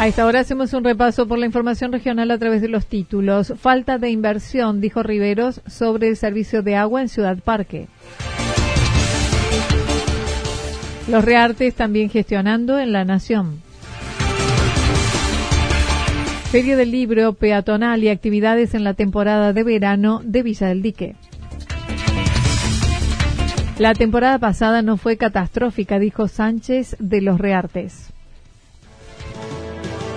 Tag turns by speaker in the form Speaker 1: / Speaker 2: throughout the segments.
Speaker 1: A esta hora hacemos un repaso por la información regional a través de los títulos. Falta de inversión, dijo Riveros, sobre el servicio de agua en Ciudad Parque. Los Reartes también gestionando en la Nación. Feria del Libro peatonal y actividades en la temporada de verano de Villa del Dique. La temporada pasada no fue catastrófica, dijo Sánchez de los Reartes.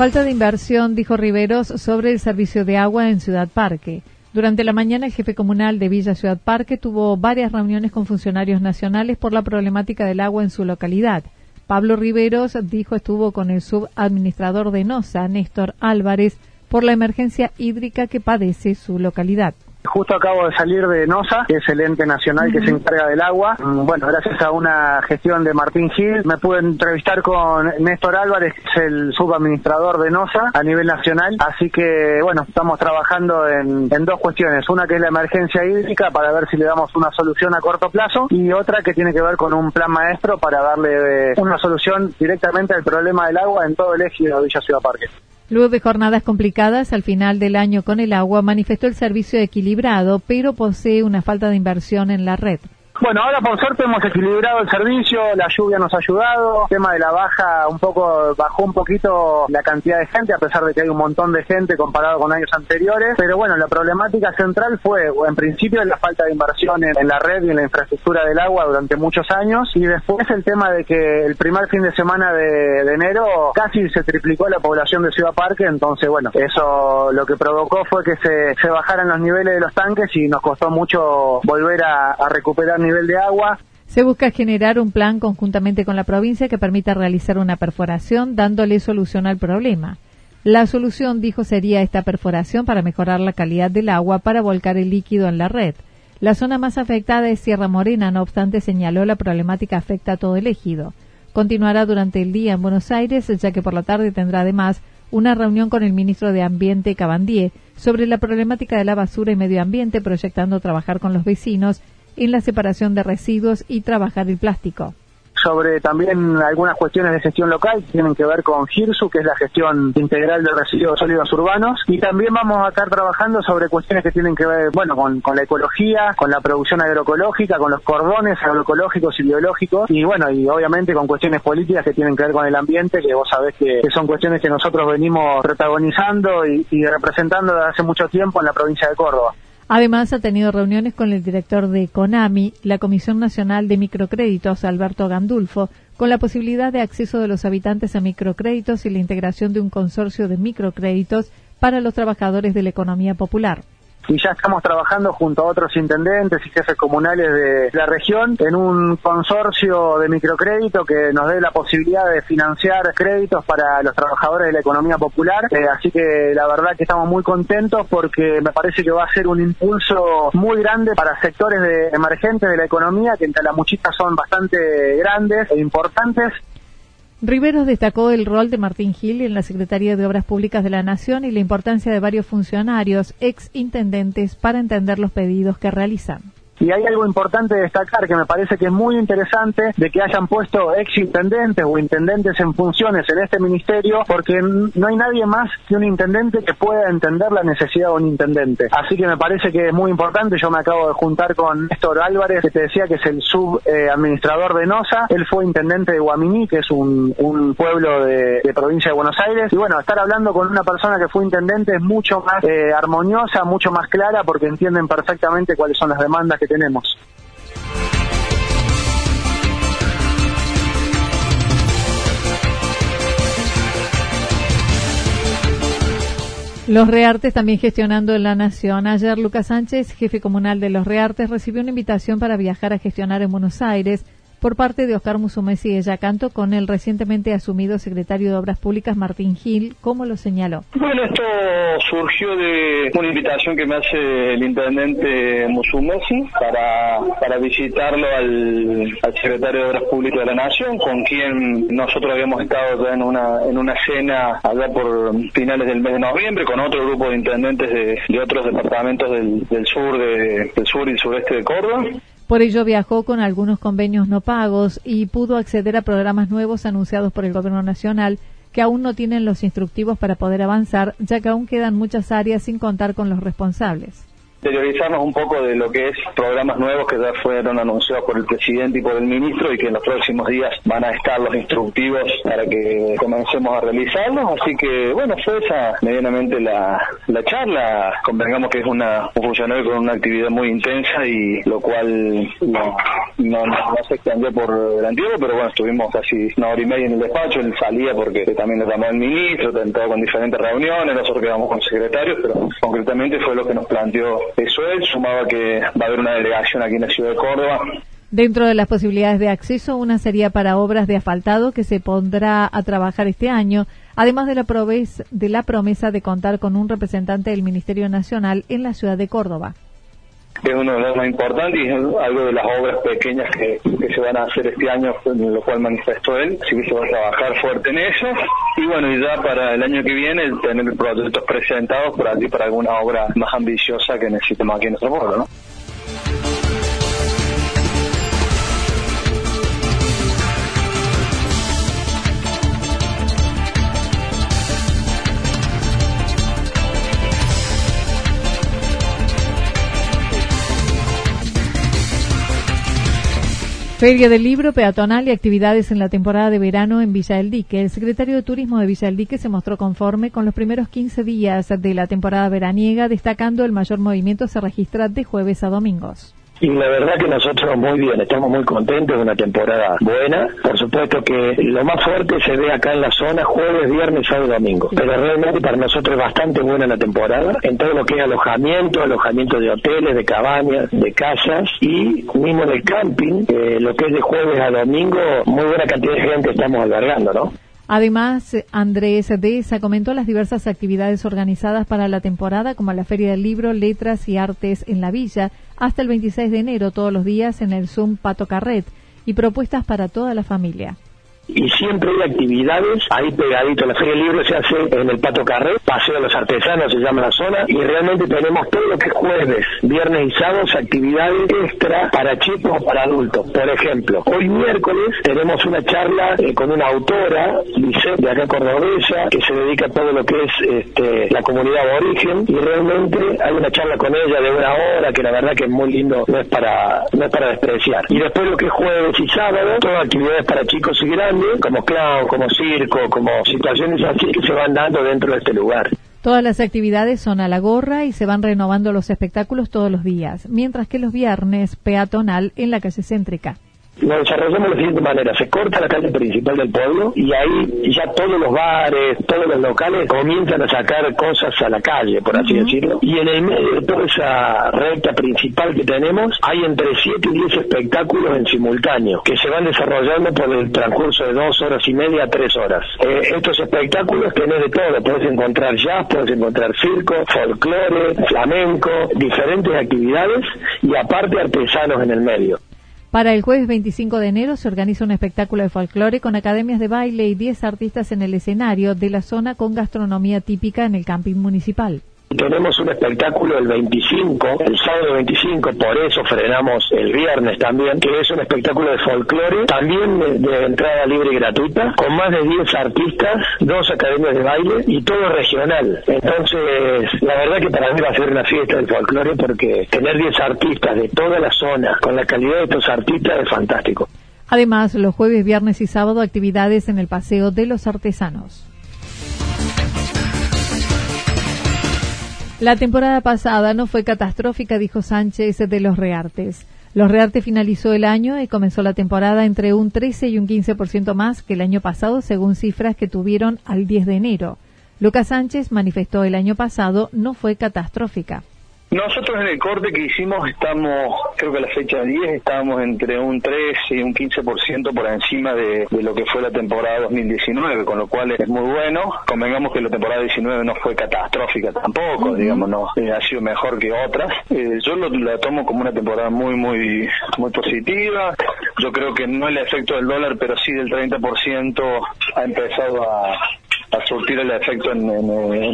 Speaker 1: Falta de inversión, dijo Riveros, sobre el servicio de agua en Ciudad Parque. Durante la mañana, el jefe comunal de Villa Ciudad Parque tuvo varias reuniones con funcionarios nacionales por la problemática del agua en su localidad. Pablo Riveros dijo estuvo con el subadministrador de NOSA, Néstor Álvarez, por la emergencia hídrica que padece su localidad.
Speaker 2: Justo acabo de salir de NOSA, que es el ente nacional que se encarga del agua. Mm, bueno, gracias a una gestión de Martín Gil, me pude entrevistar con Néstor Álvarez, que es el subadministrador de NOSA a nivel nacional. Así que, bueno, estamos trabajando en, dos cuestiones. Una que es la emergencia hídrica para ver si le damos una solución a corto plazo y otra que tiene que ver con un plan maestro para darle eh, una solución directamente al problema del agua en todo el eje de Villa Ciudad Parque.
Speaker 1: Luego de jornadas complicadas al final del año con el agua, manifestó el servicio equilibrado, pero posee una falta de inversión en la red.
Speaker 2: Bueno, ahora por suerte hemos equilibrado el servicio, la lluvia nos ha ayudado, el tema de la baja un poco bajó un poquito la cantidad de gente, a pesar de que hay un montón de gente comparado con años anteriores, pero bueno, la problemática central fue en principio la falta de inversión en, la red y en la infraestructura del agua durante muchos años y después el tema de que el primer fin de semana de, enero casi se triplicó la población de Ciudad Parque, entonces bueno, eso lo que provocó fue que se, bajaran los niveles de los tanques y nos costó mucho volver a, a recuperar
Speaker 1: Se busca generar un plan conjuntamente con la provincia que permita realizar una perforación dándole solución al problema. La solución, dijo, sería esta perforación para mejorar la calidad del agua para volcar el líquido en la red. La zona más afectada es Sierra Morena, no obstante señaló la problemática afecta a todo el ejido. Continuará durante el día en Buenos Aires, ya que por la tarde tendrá además una reunión con el ministro de Ambiente Cabandier sobre la problemática de la basura y medio ambiente, proyectando trabajar con los vecinos en la separación de residuos y trabajar el plástico.
Speaker 2: Sobre también algunas cuestiones de gestión local que tienen que ver con GIRSU, que es la gestión integral de residuos sólidos urbanos, y también vamos a estar trabajando sobre cuestiones que tienen que ver, bueno, con, la ecología, con la producción agroecológica, con los cordones agroecológicos y biológicos, y bueno, y obviamente con cuestiones políticas que tienen que ver con el ambiente, que vos sabés que, son cuestiones que nosotros venimos protagonizando y representando desde hace mucho tiempo en la provincia de Córdoba.
Speaker 1: Además, ha tenido reuniones con el director de CONAMI, la Comisión Nacional de Microcréditos, Alberto Gandulfo, con la posibilidad de acceso de los habitantes a microcréditos y la integración de un consorcio de microcréditos para los trabajadores de la economía popular.
Speaker 2: Y ya estamos trabajando junto a otros intendentes y jefes comunales de la región en un consorcio de microcrédito que nos dé la posibilidad de financiar créditos para los trabajadores de la economía popular. Eh, así que la verdad que estamos muy contentos porque me parece que va a ser un impulso muy grande para sectores de, emergentes de la economía que en Talamuchita son bastante grandes e importantes
Speaker 1: Riveros destacó el rol de Martín Gil en la Secretaría de Obras Públicas de la Nación y la importancia de varios funcionarios, ex intendentes, para entender los pedidos que realizan.
Speaker 2: Y hay algo importante de destacar que me parece que es muy interesante de que hayan puesto ex intendentes o intendentes en funciones en este ministerio, porque no hay nadie más que un intendente que pueda entender la necesidad de un intendente. Así que me parece que es muy importante. Yo me acabo de juntar con Néstor Álvarez, que te decía que es el subadministrador de NOSA. Él fue intendente de Guaminí, que es un, pueblo de, provincia de Buenos Aires. Y bueno, estar hablando con una persona que fue intendente es mucho más eh, armoniosa, mucho más clara, porque entienden perfectamente cuáles son las demandas que tenemos.
Speaker 1: Los Reartes también gestionando en la Nación. Ayer Lucas Sánchez, jefe comunal de Los Reartes, recibió una invitación para viajar a gestionar en Buenos Aires por parte de Oscar Musumesi y Yacanto con el recientemente asumido secretario de Obras Públicas Martín Gil, como lo señaló.
Speaker 3: Bueno, esto surgió de una invitación que me hace el intendente Musumesi para, para visitarlo al, secretario de Obras Públicas de la Nación, con quien nosotros habíamos estado ya en una, en una cena allá por finales del mes de noviembre con otro grupo de intendentes de, otros departamentos del, del sur de, del sur y sureste de Córdoba.
Speaker 1: Por ello viajó con algunos convenios no pagos y pudo acceder a programas nuevos anunciados por el Gobierno Nacional que aún no tienen los instructivos para poder avanzar, ya que aún quedan muchas áreas sin contar con los responsables
Speaker 3: interiorizarnos un poco de lo que es programas nuevos que ya fueron anunciados por el presidente y por el ministro y que en los próximos días van a estar los instructivos para que comencemos a realizarlos. Así que, bueno, fue esa medianamente la, la charla. Convengamos que es una, un funcionario con una actividad muy intensa y lo cual no, no, se extendió por el antiguo, pero bueno, estuvimos casi una hora y media en el despacho. Él salía porque también nos llamó el ministro, todo con diferentes reuniones, nosotros quedamos con secretarios, pero concretamente fue lo que nos planteó eso es, sumaba que va a haber una delegación aquí en la ciudad de Córdoba.
Speaker 1: Dentro de las posibilidades de acceso, una sería para obras de asfaltado que se pondrá a trabajar este año, además de la, de la promesa de contar con un representante del Ministerio Nacional en la ciudad de Córdoba
Speaker 3: es uno de los más importantes y es algo de las obras pequeñas que, se van a hacer este año, en lo cual manifestó él, así que se va a trabajar fuerte en eso. Y bueno, y ya para el año que viene tener proyectos presentados por allí para alguna obra más ambiciosa que necesitemos aquí en nuestro pueblo.
Speaker 1: Feria del libro peatonal y actividades en la temporada de verano en Villa del Dique. El secretario de Turismo de Villa del Dique se mostró conforme con los primeros 15 días de la temporada veraniega, destacando el mayor movimiento se registra de jueves a domingos.
Speaker 4: Y la verdad que nosotros muy bien, estamos muy contentos de una temporada buena. Por supuesto que lo más fuerte se ve acá en la zona jueves, viernes, sábado y domingo. Pero realmente para nosotros es bastante buena la temporada en todo lo que es alojamiento, alojamiento de hoteles, de cabañas, de casas y mismo en el camping, eh, lo que es de jueves a domingo, muy buena cantidad de gente estamos albergando, ¿no?
Speaker 1: Además, Andrés Deza comentó las diversas actividades organizadas para la temporada, como la Feria del Libro, Letras y Artes en la Villa, hasta el 26 de enero, todos los días en el Zoom Pato Carret, y propuestas para toda la familia
Speaker 4: y siempre hay actividades ahí pegadito. La Feria del Libro se hace en el Pato Carré, Paseo de los Artesanos se llama la zona, y realmente tenemos todo lo que es jueves, viernes y sábados, actividades extra para chicos o para adultos. Por ejemplo, hoy miércoles tenemos una charla eh, con una autora, Lisette, de acá cordobesa, que se dedica a todo lo que es este, la comunidad aborigen, y realmente hay una charla con ella de una hora que la verdad que es muy lindo, no es para, no es para despreciar. Y después lo que es jueves y sábado, todas actividades para chicos y grandes, como clown, como circo, como situaciones así que se van dando dentro de este lugar.
Speaker 1: Todas las actividades son a la gorra y se van renovando los espectáculos todos los días, mientras que los viernes peatonal en la calle céntrica
Speaker 4: Lo desarrollamos de la siguiente manera, se corta la calle principal del pueblo y ahí ya todos los bares, todos los locales comienzan a sacar cosas a la calle, por así decirlo. Y en el medio de toda esa recta principal que tenemos, hay entre 7 y 10 espectáculos en simultáneo que se van desarrollando por el transcurso de dos horas y media a tres horas. Eh, estos espectáculos tenés de todo, puedes encontrar jazz, puedes encontrar circo, folclore, flamenco, diferentes actividades y aparte artesanos en el medio.
Speaker 1: Para el jueves 25 de enero se organiza un espectáculo de folclore con academias de baile y 10 artistas en el escenario de la zona con gastronomía típica en el camping municipal.
Speaker 4: Tenemos un espectáculo el 25, el sábado 25, por eso frenamos el viernes también, que es un espectáculo de folclore, también de, entrada libre y gratuita, con más de 10 artistas, dos academias de baile y todo regional. Entonces, la verdad que para mí va a ser una fiesta del folclore porque tener 10 artistas de toda la zona, con la calidad de estos artistas, es fantástico.
Speaker 1: Además, los jueves, viernes y sábado actividades en el Paseo de los Artesanos. La temporada pasada no fue catastrófica, dijo Sánchez de los Reartes. Los Reartes finalizó el año y comenzó la temporada entre un 13 y un 15% más que el año pasado, según cifras que tuvieron al 10 de enero. Lucas Sánchez manifestó el año pasado no fue catastrófica.
Speaker 3: Nosotros en el corte que hicimos estamos, creo que a la fecha 10 estábamos entre un 13 y un 15% por encima de, lo que fue la temporada 2019, con lo cual es muy bueno. Convengamos que la temporada 19 no fue catastrófica tampoco, digamos, no eh, ha sido mejor que otras. Eh, yo lo, la tomo como una temporada muy, muy, muy positiva. Yo creo que no el efecto del dólar, pero sí del 30% ha empezado a, a surtir el efecto en,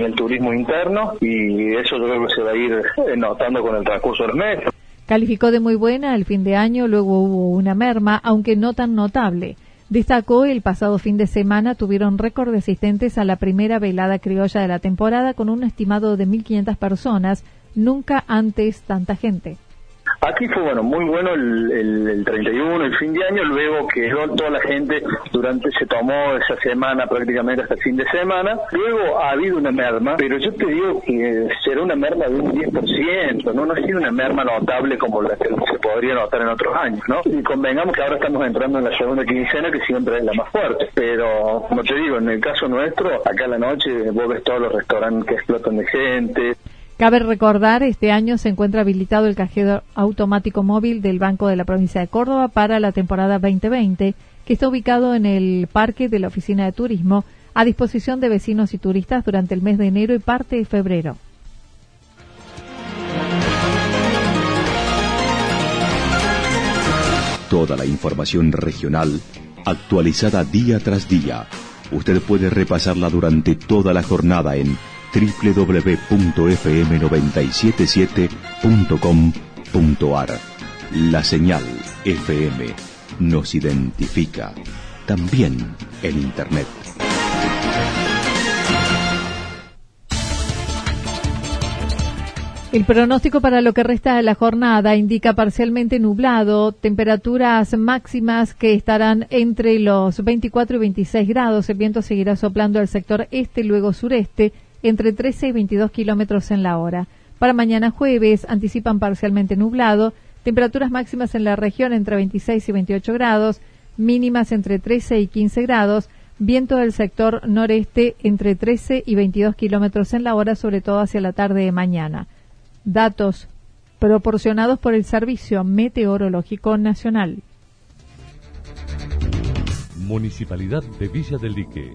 Speaker 3: el turismo interno y eso yo creo que se va a ir eh, notando con el transcurso del mes.
Speaker 1: Calificó de muy buena el fin de año, luego hubo una merma, aunque no tan notable. Destacó el pasado fin de semana tuvieron récord de asistentes a la primera velada criolla de la temporada con un estimado de 1.500 personas, nunca antes tanta gente.
Speaker 3: Aquí fue bueno, muy bueno el, el, 31, el fin de año, luego que toda la gente durante se tomó esa semana prácticamente hasta el fin de semana. Luego ha habido una merma, pero yo te digo que será una merma de un 10%, no, no ha sido una merma notable como la que se podría notar en otros años, ¿no? Y convengamos que ahora estamos entrando en la segunda quincena que siempre es la más fuerte, pero como te digo, en el caso nuestro, acá en la noche vos ves todos los restaurantes que explotan de gente,
Speaker 1: Cabe recordar, este año se encuentra habilitado el cajero automático móvil del Banco de la Provincia de Córdoba para la temporada 2020, que está ubicado en el parque de la Oficina de Turismo, a disposición de vecinos y turistas durante el mes de enero y parte de febrero.
Speaker 5: Toda la información regional actualizada día tras día. Usted puede repasarla durante toda la jornada en www.fm977.com.ar. La señal FM nos identifica también en Internet.
Speaker 1: El pronóstico para lo que resta de la jornada indica parcialmente nublado, temperaturas máximas que estarán entre los 24 y 26 grados. El viento seguirá soplando al sector este, luego sureste entre 13 y 22 kilómetros en la hora. Para mañana jueves anticipan parcialmente nublado, temperaturas máximas en la región entre 26 y 28 grados, mínimas entre 13 y 15 grados, viento del sector noreste entre 13 y 22 kilómetros en la hora, sobre todo hacia la tarde de mañana. Datos proporcionados por el Servicio Meteorológico Nacional.
Speaker 6: Municipalidad de Villa del Lique